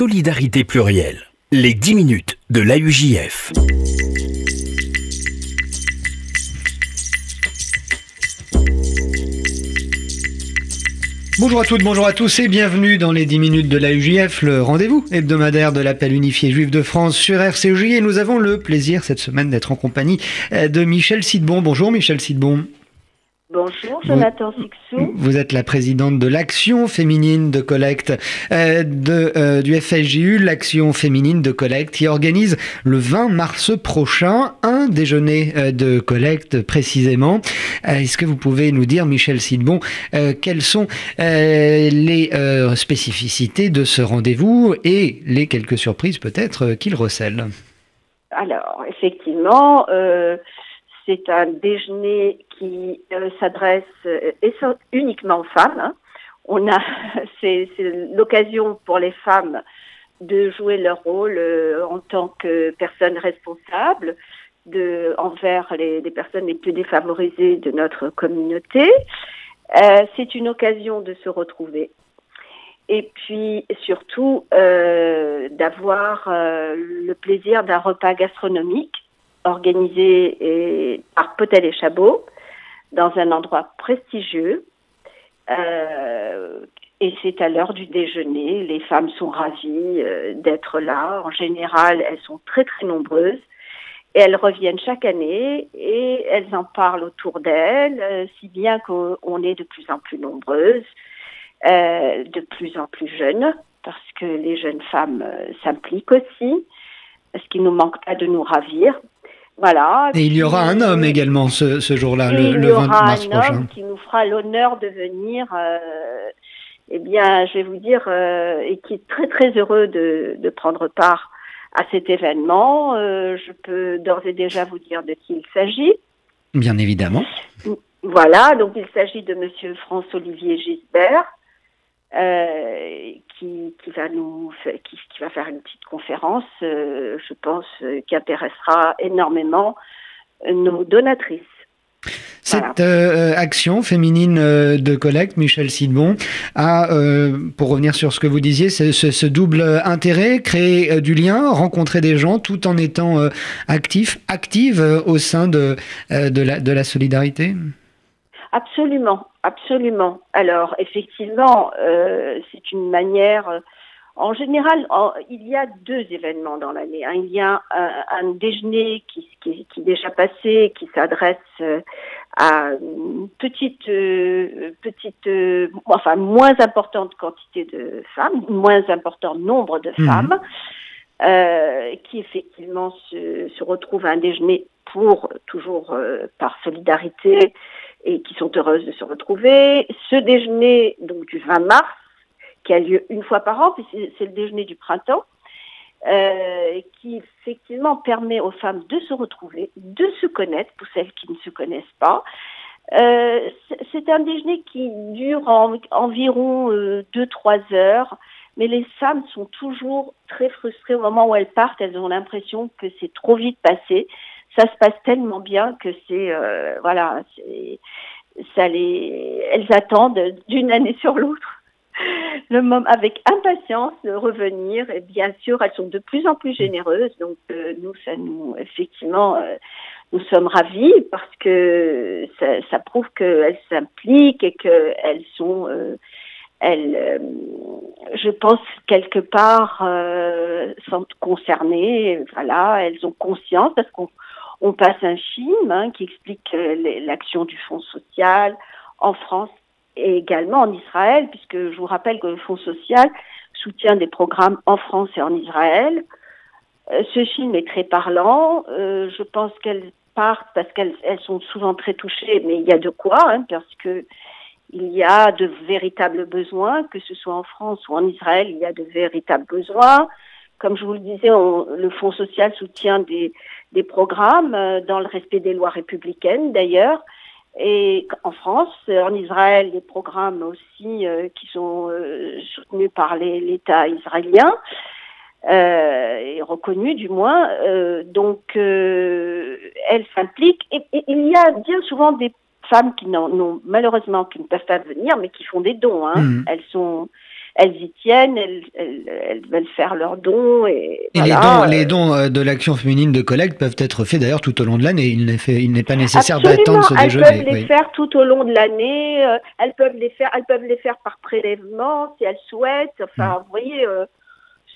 Solidarité plurielle. Les 10 minutes de l'AUJF. Bonjour à toutes, bonjour à tous et bienvenue dans les 10 minutes de la UJF, le rendez-vous hebdomadaire de l'appel unifié juif de France sur RCJ et nous avons le plaisir cette semaine d'être en compagnie euh, de Michel Sidbon. Bonjour Michel Sidbon. Bonjour, Jonathan Sixou. Vous êtes la présidente de l'action féminine de collecte euh, de, euh, du FSJU, l'action féminine de collecte, qui organise le 20 mars prochain un déjeuner euh, de collecte précisément. Est-ce que vous pouvez nous dire, Michel Sidbon, quelles sont les spécificités de ce rendez-vous et les quelques surprises peut-être qu'il recèle? Alors, effectivement, c'est un déjeuner qui euh, s'adresse euh, uniquement aux femmes. Hein. On a, c'est, l'occasion pour les femmes de jouer leur rôle euh, en tant que personnes responsables envers les, personnes les plus défavorisées de notre communauté. c'est une occasion de se retrouver et puis surtout d'avoir le plaisir d'un repas gastronomique organisé par Potel et Chabot dans un endroit prestigieux. Euh, et c'est à l'heure du déjeuner. Les femmes sont ravies euh, d'être là. En général, elles sont très très nombreuses. Et elles reviennent chaque année et elles en parlent autour d'elles, euh, si bien qu'on est de plus en plus nombreuses, de plus en plus jeunes, parce que les jeunes femmes s'impliquent aussi, ce qui ne manque pas de nous ravir. Voilà. Et il y aura un homme également ce, ce jour-là, le, le 20 mars prochain. Il y aura un homme qui nous fera l'honneur de venir. Euh, eh bien, je vais vous dire, euh, et qui est très très heureux de, de prendre part à cet événement. Euh, je peux d'ores et déjà vous dire de qui il s'agit. Bien évidemment. Voilà, donc il s'agit de Monsieur François-Olivier Gisbert, euh, qui, qui, va nous qui, qui, va faire une petite conférence, euh, je pense, euh, qui intéressera énormément nos donatrices. Cette action féminine de collecte, Michel Sidbon, a, pour revenir sur ce que vous disiez, ce, ce, double intérêt, créer du lien, rencontrer des gens tout en étant actif, active au sein de, de, la, de la solidarité? Absolument, absolument. Alors, effectivement, euh, c'est une manière. Euh, en général, il y a deux événements dans l'année. Hein. Il y a un, déjeuner qui, qui, qui, est déjà passé, qui s'adresse euh, à une petite, petite, enfin moins importante quantité de femmes, moins important nombre de mmh. femmes, qui effectivement se, se retrouvent à un déjeuner pour toujours par solidarité et qui sont heureuses de se retrouver. Ce déjeuner donc du 20 mars, qui a lieu une fois par an, puis c'est le déjeuner du printemps, euh, qui effectivement permet aux femmes de se retrouver, de se connaître pour celles qui ne se connaissent pas. Euh, c'est un déjeuner qui dure environ 2-3 euh, heures, mais les femmes sont toujours très frustrées au moment où elles partent. Elles ont l'impression que c'est trop vite passé ça se passe tellement bien que c'est euh, voilà, ça les, elles attendent d'une année sur l'autre. Le moment avec impatience de revenir et bien sûr elles sont de plus en plus généreuses. Donc euh, nous ça nous effectivement euh, nous sommes ravis parce que ça, prouve qu'elles s'impliquent et qu'elles sont elles, je pense quelque part sont concernées voilà elles ont conscience parce qu'on on passe un film hein, qui explique euh, l'action du Fonds social en France et également en Israël, puisque je vous rappelle que le Fonds social soutient des programmes en France et en Israël. Euh, ce film est très parlant. Euh, je pense qu'elles partent parce qu'elles sont souvent très touchées, mais il y a de quoi, hein, parce que il y a de véritables besoins, que ce soit en France ou en Israël, il y a de véritables besoins. Comme je vous le disais, le Fonds social soutient des, des programmes euh, dans le respect des lois républicaines d'ailleurs. Et en France, en Israël, des programmes aussi euh, qui sont euh, soutenus par l'État israélien euh, et reconnus du moins. donc, elles s'impliquent. Et, il y a bien souvent des femmes qui n'ont malheureusement qui ne peuvent pas venir, mais qui font des dons. Hein. Mmh. Elles sont elles y tiennent, elles, elles, veulent faire leurs dons. Et, les dons, les dons de l'action féminine de collecte peuvent être faits d'ailleurs tout au long de l'année. Il n'est pas nécessaire d'attendre ce déjeuner. Elles peuvent les faire tout au long de l'année. elles peuvent les faire, elles peuvent les faire par prélèvement si elles souhaitent. Enfin, mm. vous voyez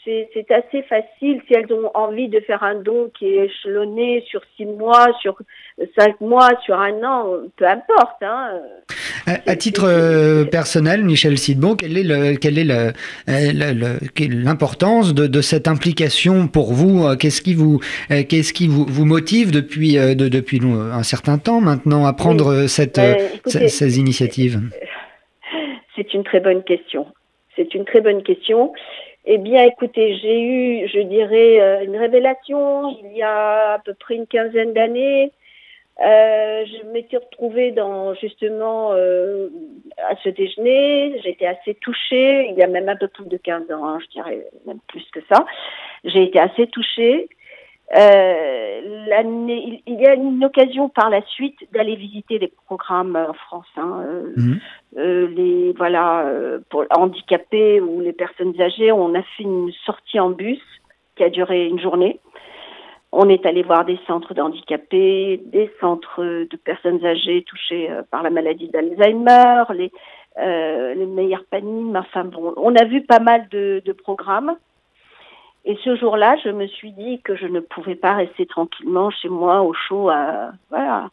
c'est assez facile si elles ont envie de faire un don qui est échelonné sur six mois, sur cinq mois, sur un an, peu importe. Hein. À, titre euh, personnel, Michel Sidbon, quelle est quelle est euh, l'importance de, cette implication pour vous euh, Qu'est-ce qui vous qu'est-ce qui vous, vous motive depuis depuis un certain temps maintenant à prendre cette, ben, ces initiatives? C'est une très bonne question. C'est une très bonne question. Eh bien, écoutez, j'ai eu, je dirais, euh, une révélation il y a à peu près une quinzaine d'années. Euh, je m'étais retrouvée dans justement euh, à ce déjeuner. J'étais assez touchée. Il y a même un peu plus de 15 ans, hein, je dirais même plus que ça. J'ai été assez touchée. Euh, il y a une occasion par la suite d'aller visiter les programmes en France. Hein, euh, mhm. euh, les voilà pour handicapés ou les personnes âgées, on a fait une sortie en bus qui a duré une journée. On est allé voir des centres d'handicapés, des centres de personnes âgées touchées par la maladie d'Alzheimer, les, les meilleurs panimes. Enfin bon, on a vu pas mal de, de programmes. Et ce jour-là, je me suis dit que je ne pouvais pas rester tranquillement chez moi au chaud à, voilà,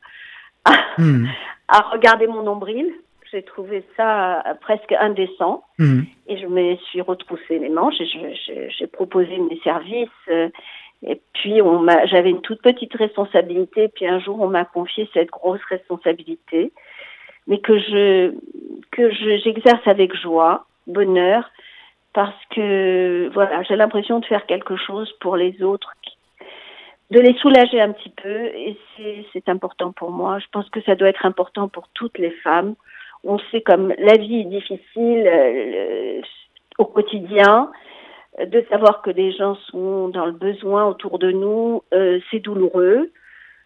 à, hmm. regarder mon nombril. J'ai trouvé ça presque indécent. Hmm. Et je me suis retroussé les manches et j'ai proposé mes services. Euh, et puis, on j'avais une toute petite responsabilité. Puis un jour, on m'a confié cette grosse responsabilité, mais que je que j'exerce avec joie, bonheur, parce que voilà, j'ai l'impression de faire quelque chose pour les autres, de les soulager un petit peu, et c'est important pour moi. Je pense que ça doit être important pour toutes les femmes. On sait comme la vie est difficile euh, au quotidien, de savoir que des gens sont dans le besoin autour de nous, euh, c'est douloureux.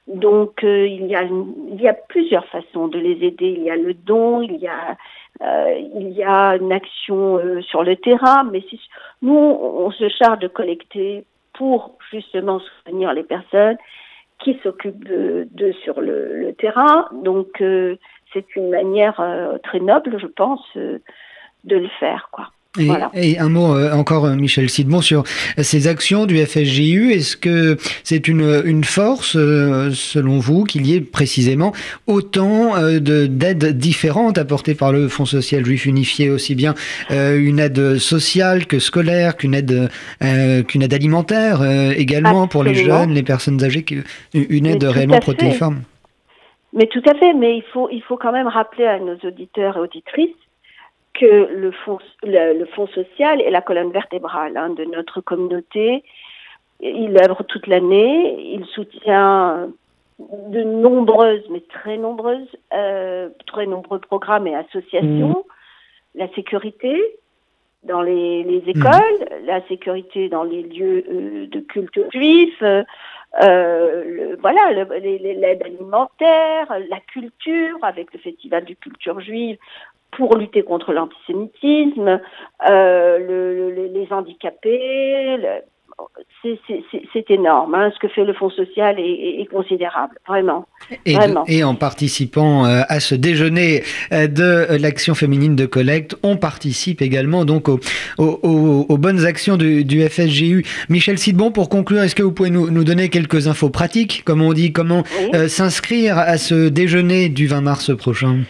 Donc euh, il, y a il y a plusieurs façons de les aider. Il y a le don, il y a euh, il y a une action euh, sur le terrain, mais si, nous, on se charge de collecter pour justement soutenir les personnes qui s'occupent de, de, sur le, le terrain. Donc, euh, c'est une manière très noble, je pense, de le faire, quoi. Et, un mot euh, encore, euh, Michel Sidmon, sur ces actions du FSJU. Est-ce que c'est une, une force, euh, selon vous, qu'il y ait précisément autant d'aides différentes apportées par le Fonds social juif unifié, aussi bien une aide sociale que scolaire, qu'une aide, qu'une aide alimentaire également pour les jeunes, les personnes âgées, une aide réellement protéiforme? Mais tout à fait, mais il faut, il faut quand même rappeler à nos auditeurs et auditrices que le fonds, le, fonds social est la colonne vertébrale hein, de notre communauté. Il œuvre toute l'année, il soutient de nombreuses, mais très nombreuses, euh, très nombreux programmes et associations. Mmh. La sécurité dans les, les mmh. écoles, la sécurité dans les lieux euh, de culte juif, euh, le, voilà, l'aide alimentaire, la culture avec le festival du culture juive pour lutter contre l'antisémitisme, euh, le, les handicapés. C'est énorme. Hein. Ce que fait le Fonds social est, considérable, vraiment. Et, et, en participant euh, à ce déjeuner euh, de l'action féminine de collecte, on participe également donc aux, aux, bonnes actions du, du, FSGU. Michel Sidbon, pour conclure, est-ce que vous pouvez nous, nous, donner quelques infos pratiques, comme on dit, comment s'inscrire à ce déjeuner du 20 mars prochain?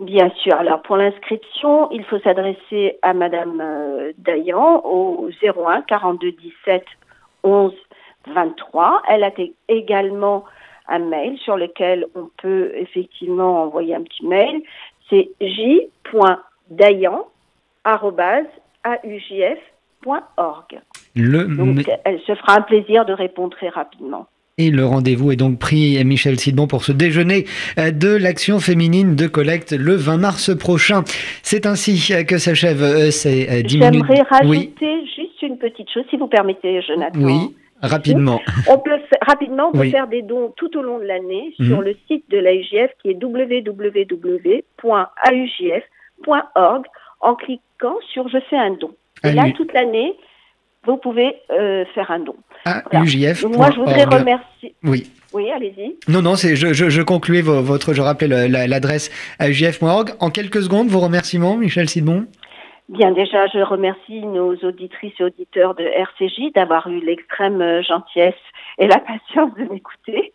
Bien sûr. Alors pour l'inscription, il faut s'adresser à Madame euh, Dayan au 01 42 17 11 23. Elle a également un mail sur lequel on peut effectivement envoyer un petit mail. C'est j.dayan@aujf.org. Donc elle se fera un plaisir de répondre très rapidement. Et le rendez-vous est donc pris, Michel Sidbon, pour ce déjeuner euh, de l'action féminine de collecte le 20 mars prochain. C'est ainsi que s'achève euh, ces 10 euh, minutes. J'aimerais rajouter juste une petite chose, si vous permettez, Jonathan. Oui. Rapidement. On peut rapidement on peut faire des dons tout au long de l'année mhm. sur le site de l'AUJF qui est www.aujf.org en cliquant sur Je fais un don. Et là, toute l'année, vous pouvez euh, faire un don. À UJF. Moi, je voudrais remercier. Oui. Oui, allez-y. Non, non, c'est, je, je, je concluais votre, je rappelais l'adresse à ujf.org. En quelques secondes, vos remerciements, Michel Sidbon Bien, déjà, je remercie nos auditrices et auditeurs de RCJ d'avoir eu l'extrême euh, gentillesse et la patience de m'écouter.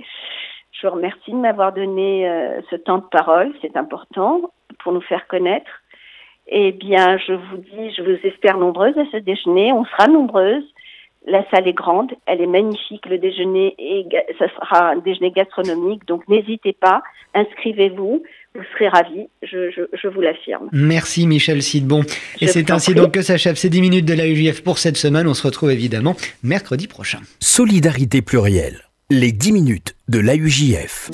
Je vous remercie de m'avoir donné euh, ce temps de parole, c'est important pour nous faire connaître. Eh bien, je vous dis, je vous espère nombreuses à ce déjeuner. On sera nombreuses. La salle est grande, elle est magnifique. Le déjeuner, est, ça sera un déjeuner gastronomique, donc n'hésitez pas, inscrivez-vous. Vous serez ravis, je, je, je vous l'affirme. Merci Michel Sidbon. Et c'est ainsi donc que s'achève ces 10 minutes de la UJF pour cette semaine. On se retrouve évidemment mercredi prochain. Solidarité plurielle, les 10 minutes de la UJF.